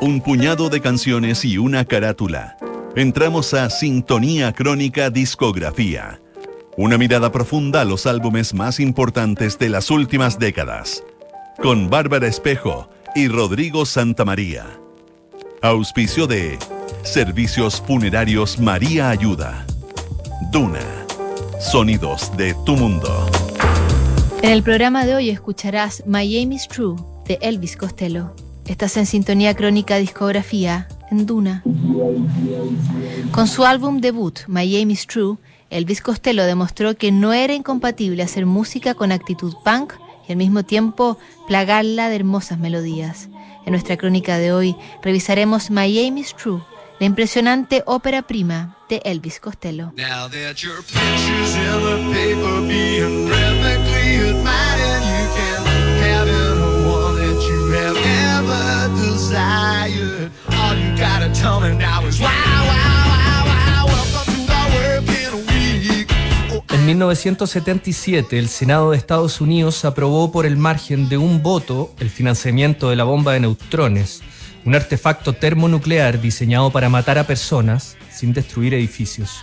un puñado de canciones y una carátula. Entramos a Sintonía Crónica Discografía. Una mirada profunda a los álbumes más importantes de las últimas décadas. Con Bárbara Espejo y Rodrigo Santamaría. Auspicio de Servicios Funerarios María Ayuda. Duna. Sonidos de tu mundo. En el programa de hoy escucharás My Aim is True de Elvis Costello. Estás en sintonía crónica discografía en Duna. Con su álbum debut, My Aim is True, Elvis Costello demostró que no era incompatible hacer música con actitud punk y al mismo tiempo plagarla de hermosas melodías. En nuestra crónica de hoy revisaremos My Aim True, la impresionante ópera prima de Elvis Costello. En 1977, el Senado de Estados Unidos aprobó por el margen de un voto el financiamiento de la bomba de neutrones, un artefacto termonuclear diseñado para matar a personas sin destruir edificios.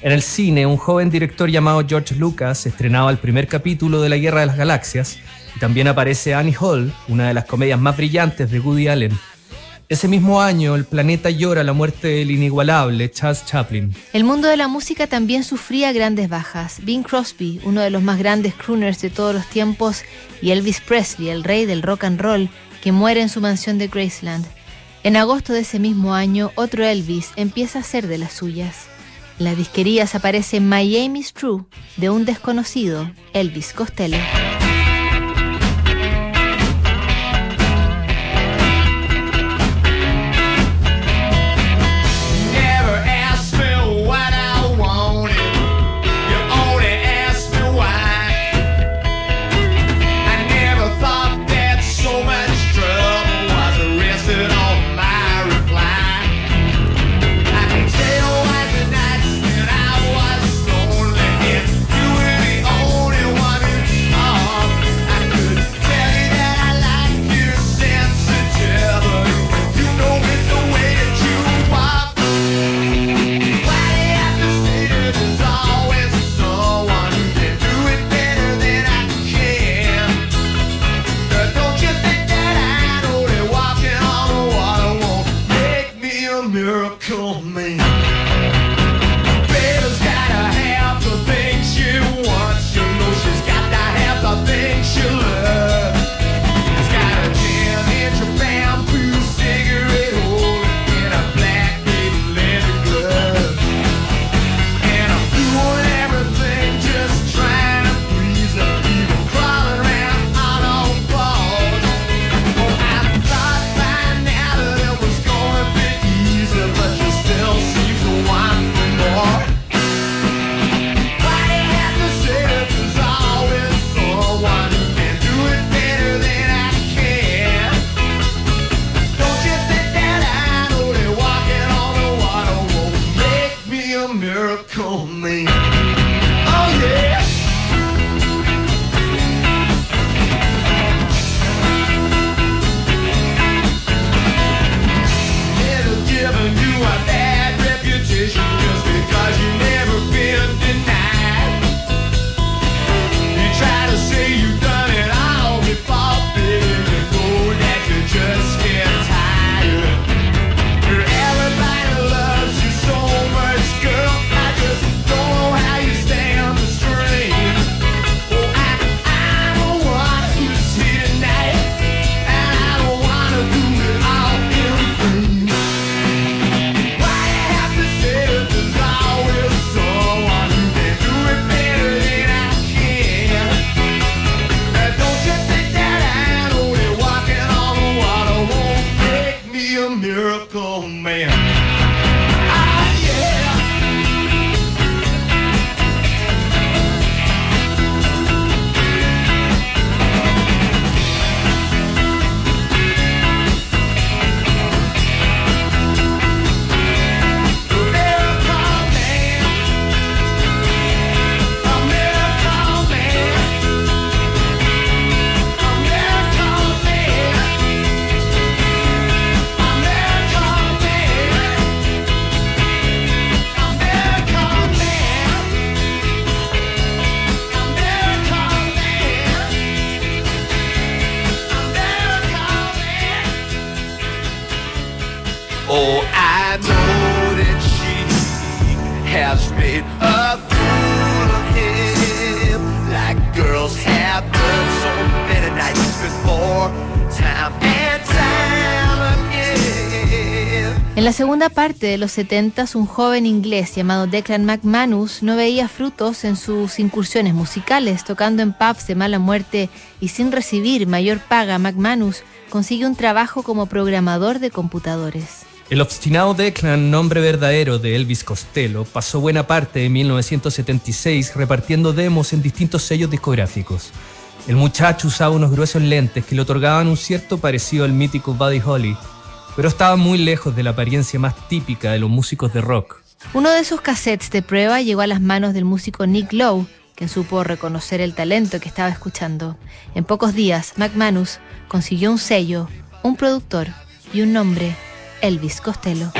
En el cine, un joven director llamado George Lucas estrenaba el primer capítulo de La Guerra de las Galaxias y también aparece Annie Hall, una de las comedias más brillantes de Woody Allen. Ese mismo año, el planeta llora la muerte del inigualable Charles Chaplin. El mundo de la música también sufría grandes bajas. Bing Crosby, uno de los más grandes crooners de todos los tiempos, y Elvis Presley, el rey del rock and roll, que muere en su mansión de Graceland. En agosto de ese mismo año, otro Elvis empieza a ser de las suyas. En las disquerías aparece My Aim is True, de un desconocido, Elvis Costello. a miracle man. Parte de los 70, un joven inglés llamado Declan McManus no veía frutos en sus incursiones musicales, tocando en pubs de mala muerte y sin recibir mayor paga. McManus consigue un trabajo como programador de computadores. El obstinado Declan, nombre verdadero de Elvis Costello, pasó buena parte de 1976 repartiendo demos en distintos sellos discográficos. El muchacho usaba unos gruesos lentes que le otorgaban un cierto parecido al mítico Buddy Holly, pero estaba muy lejos de la apariencia más típica de los músicos de rock. Uno de esos cassettes de prueba llegó a las manos del músico Nick Lowe, quien supo reconocer el talento que estaba escuchando. En pocos días, McManus consiguió un sello, un productor y un nombre Elvis Costello.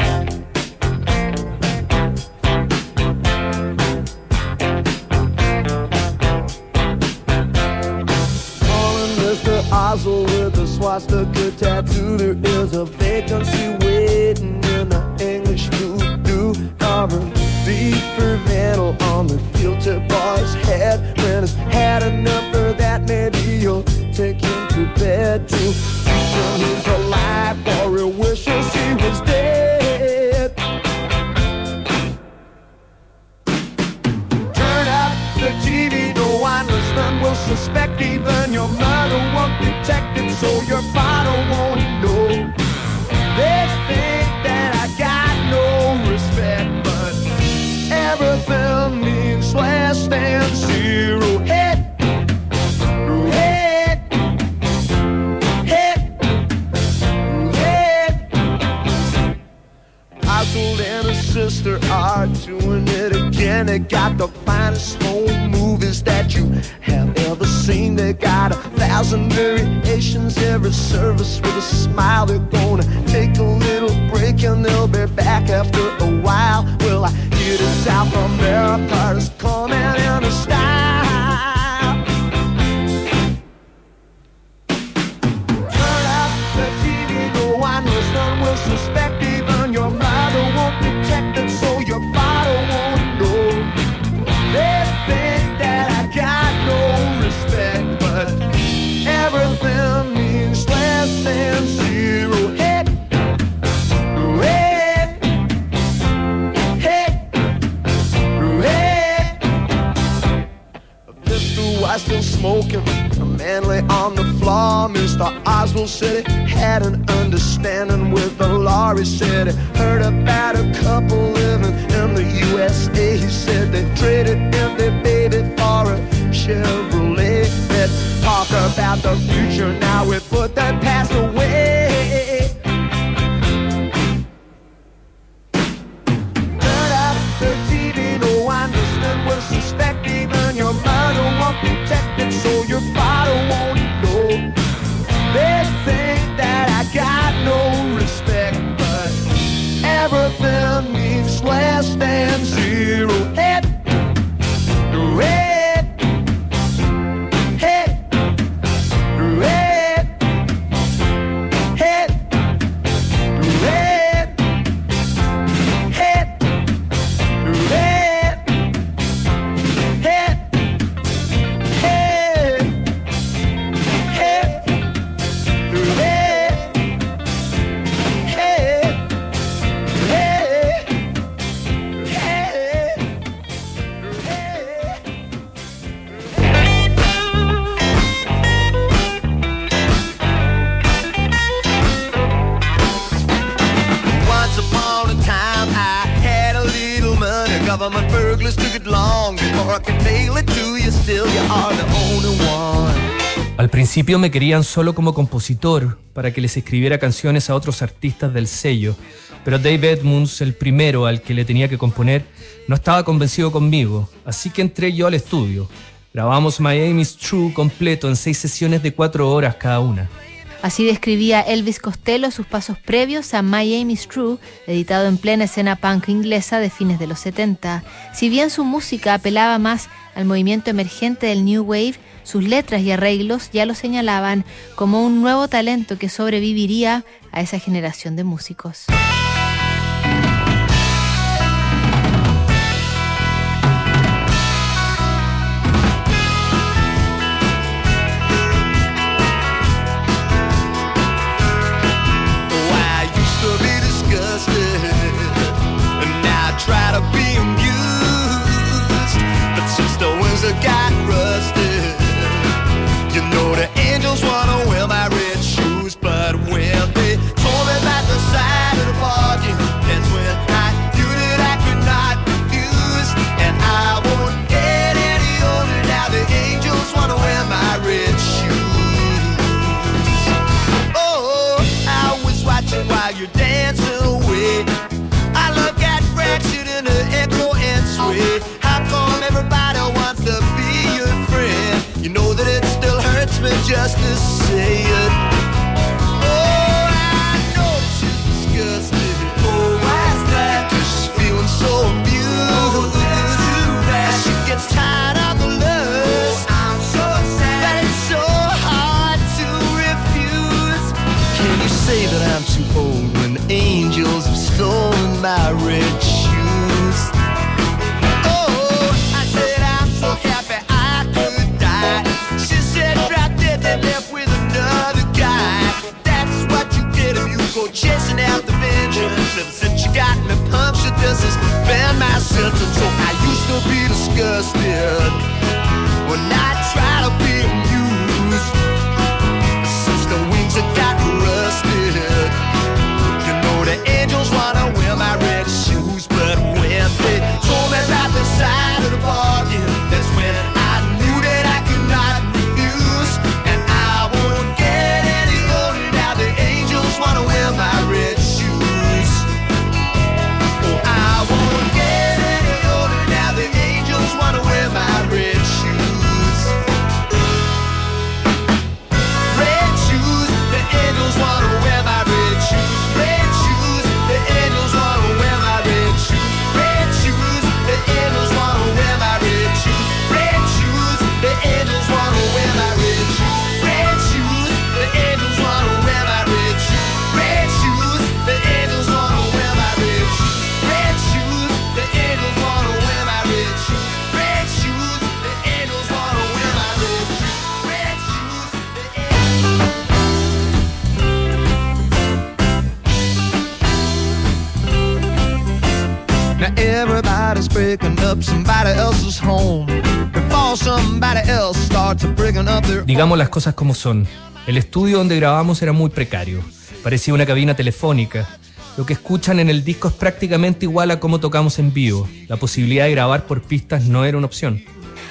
With a swastika tattoo. There is a vacancy waiting in the English voodoo. Carving beef for vandal on the guilty boy's head. When he's had enough of that, maybe you'll take him to bed too. So your suspect. Said he had an understanding with the said he heard about a couple living in the USA. He said they traded in their baby for a Chevrolet. Let's talk about the future now. We principio me querían solo como compositor, para que les escribiera canciones a otros artistas del sello, pero Dave Edmunds, el primero al que le tenía que componer, no estaba convencido conmigo, así que entré yo al estudio. Grabamos Miami's True completo en seis sesiones de cuatro horas cada una. Así describía Elvis Costello sus pasos previos a My Aim is True, editado en plena escena punk inglesa de fines de los 70. Si bien su música apelaba más al movimiento emergente del New Wave, sus letras y arreglos ya lo señalaban como un nuevo talento que sobreviviría a esa generación de músicos. to say it. This business, ban my to talk. I used to be disgusted. Digamos las cosas como son. El estudio donde grabamos era muy precario. Parecía una cabina telefónica. Lo que escuchan en el disco es prácticamente igual a cómo tocamos en vivo. La posibilidad de grabar por pistas no era una opción.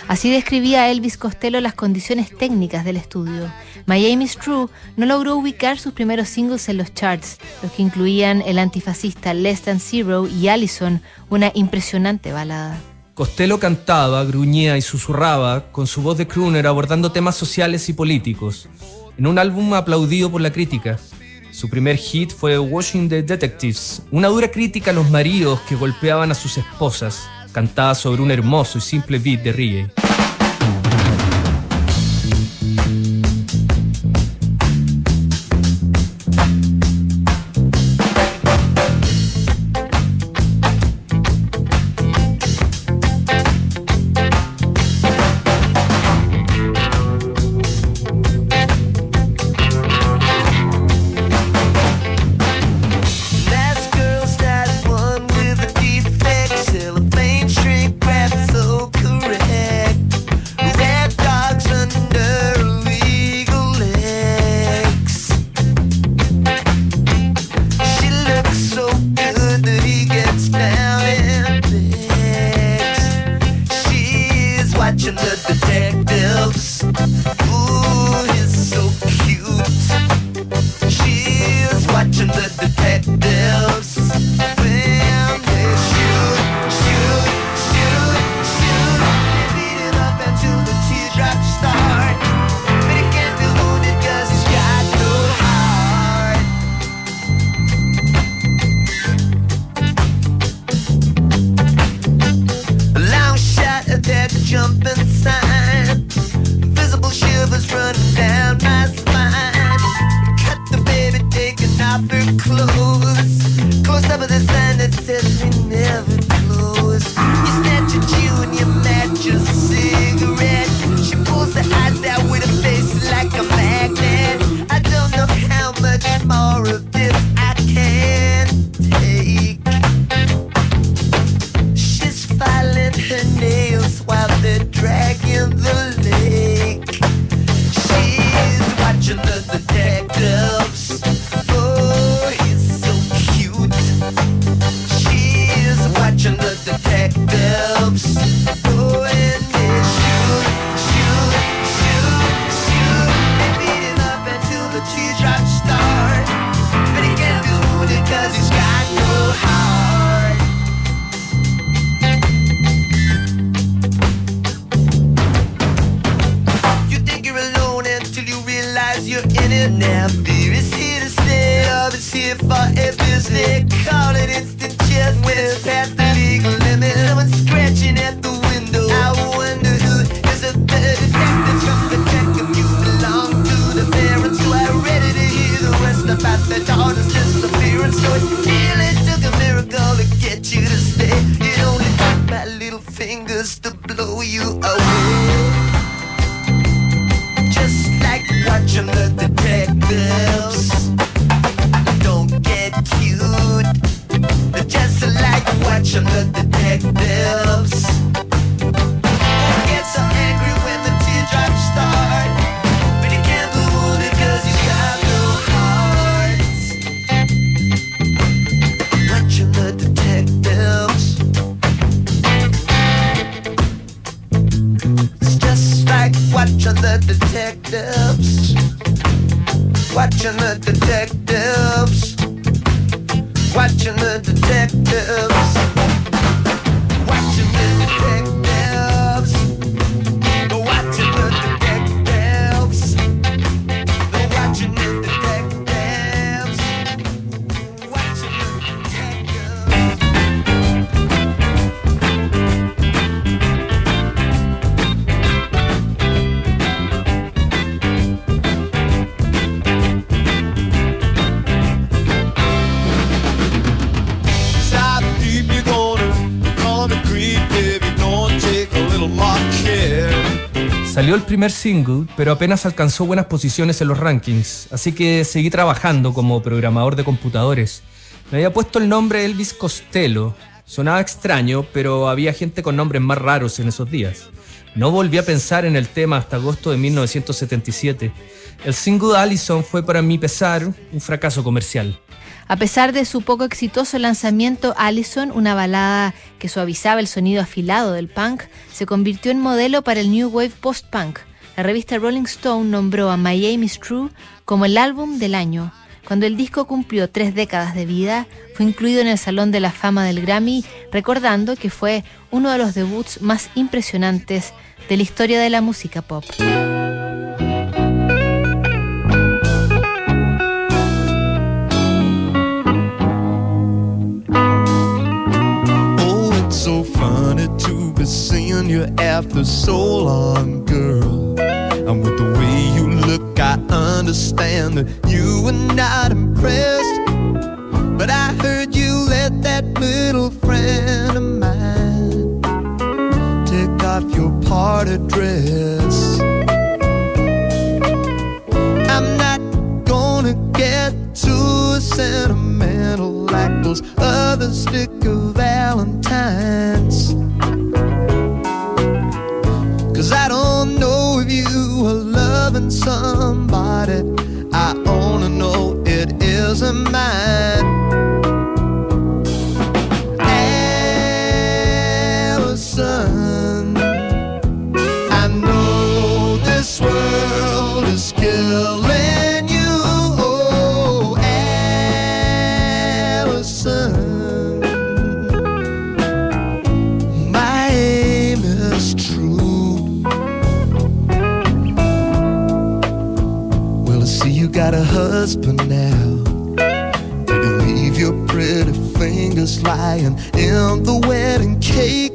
Así describía Elvis Costello las condiciones técnicas del estudio. My True no logró ubicar sus primeros singles en los charts, los que incluían el antifascista Less Than Zero y Allison, una impresionante balada. Costello cantaba, gruñía y susurraba con su voz de crooner abordando temas sociales y políticos, en un álbum aplaudido por la crítica. Su primer hit fue Watching the Detectives, una dura crítica a los maridos que golpeaban a sus esposas, cantada sobre un hermoso y simple beat de reggae. watch on the detectives. Primer single, pero apenas alcanzó buenas posiciones en los rankings, así que seguí trabajando como programador de computadores. Me había puesto el nombre Elvis Costello. Sonaba extraño, pero había gente con nombres más raros en esos días. No volví a pensar en el tema hasta agosto de 1977. El single Allison fue para mi pesar un fracaso comercial. A pesar de su poco exitoso lanzamiento, Allison, una balada que suavizaba el sonido afilado del punk, se convirtió en modelo para el New Wave Post-Punk. La revista Rolling Stone nombró a My Aim is True como el álbum del año. Cuando el disco cumplió tres décadas de vida, fue incluido en el Salón de la Fama del Grammy, recordando que fue uno de los debuts más impresionantes de la historia de la música pop. You after so long, Allison, I know this world is killing you. Oh, Allison, my aim is true. Well, I see you got a husband now. Leave your pretty fingers lying in the wedding cake.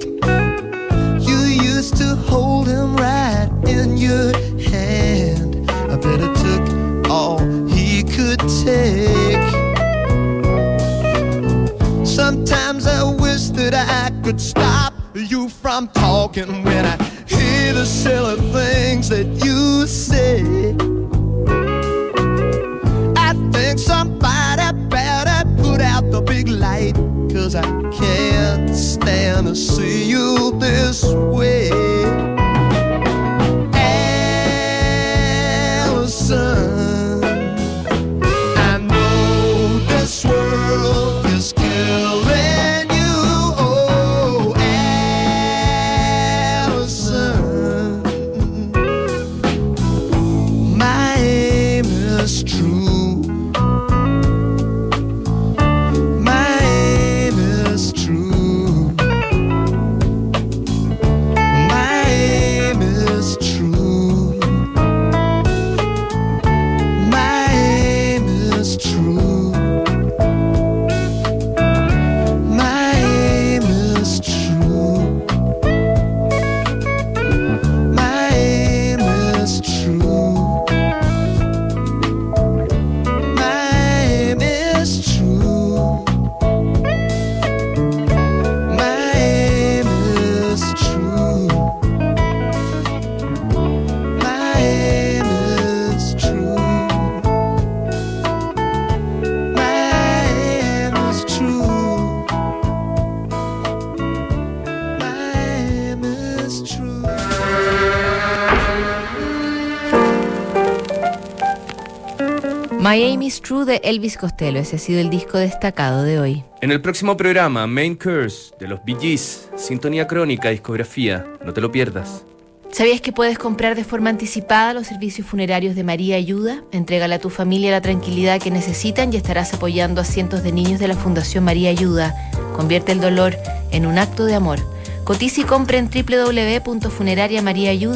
Sometimes I wish that I could stop you from talking when I hear the silly things that you say. I think somebody better put out the big light. Cause I can't stand to see you this way. My Aim is True de Elvis Costello. Ese ha sido el disco destacado de hoy. En el próximo programa, Main Curse de los Bee Gees, Sintonía Crónica, Discografía. No te lo pierdas. ¿Sabías que puedes comprar de forma anticipada los servicios funerarios de María Ayuda? Entrégale a tu familia la tranquilidad que necesitan y estarás apoyando a cientos de niños de la Fundación María Ayuda. Convierte el dolor en un acto de amor. Cotiza y compra en www.funerariamariaayuda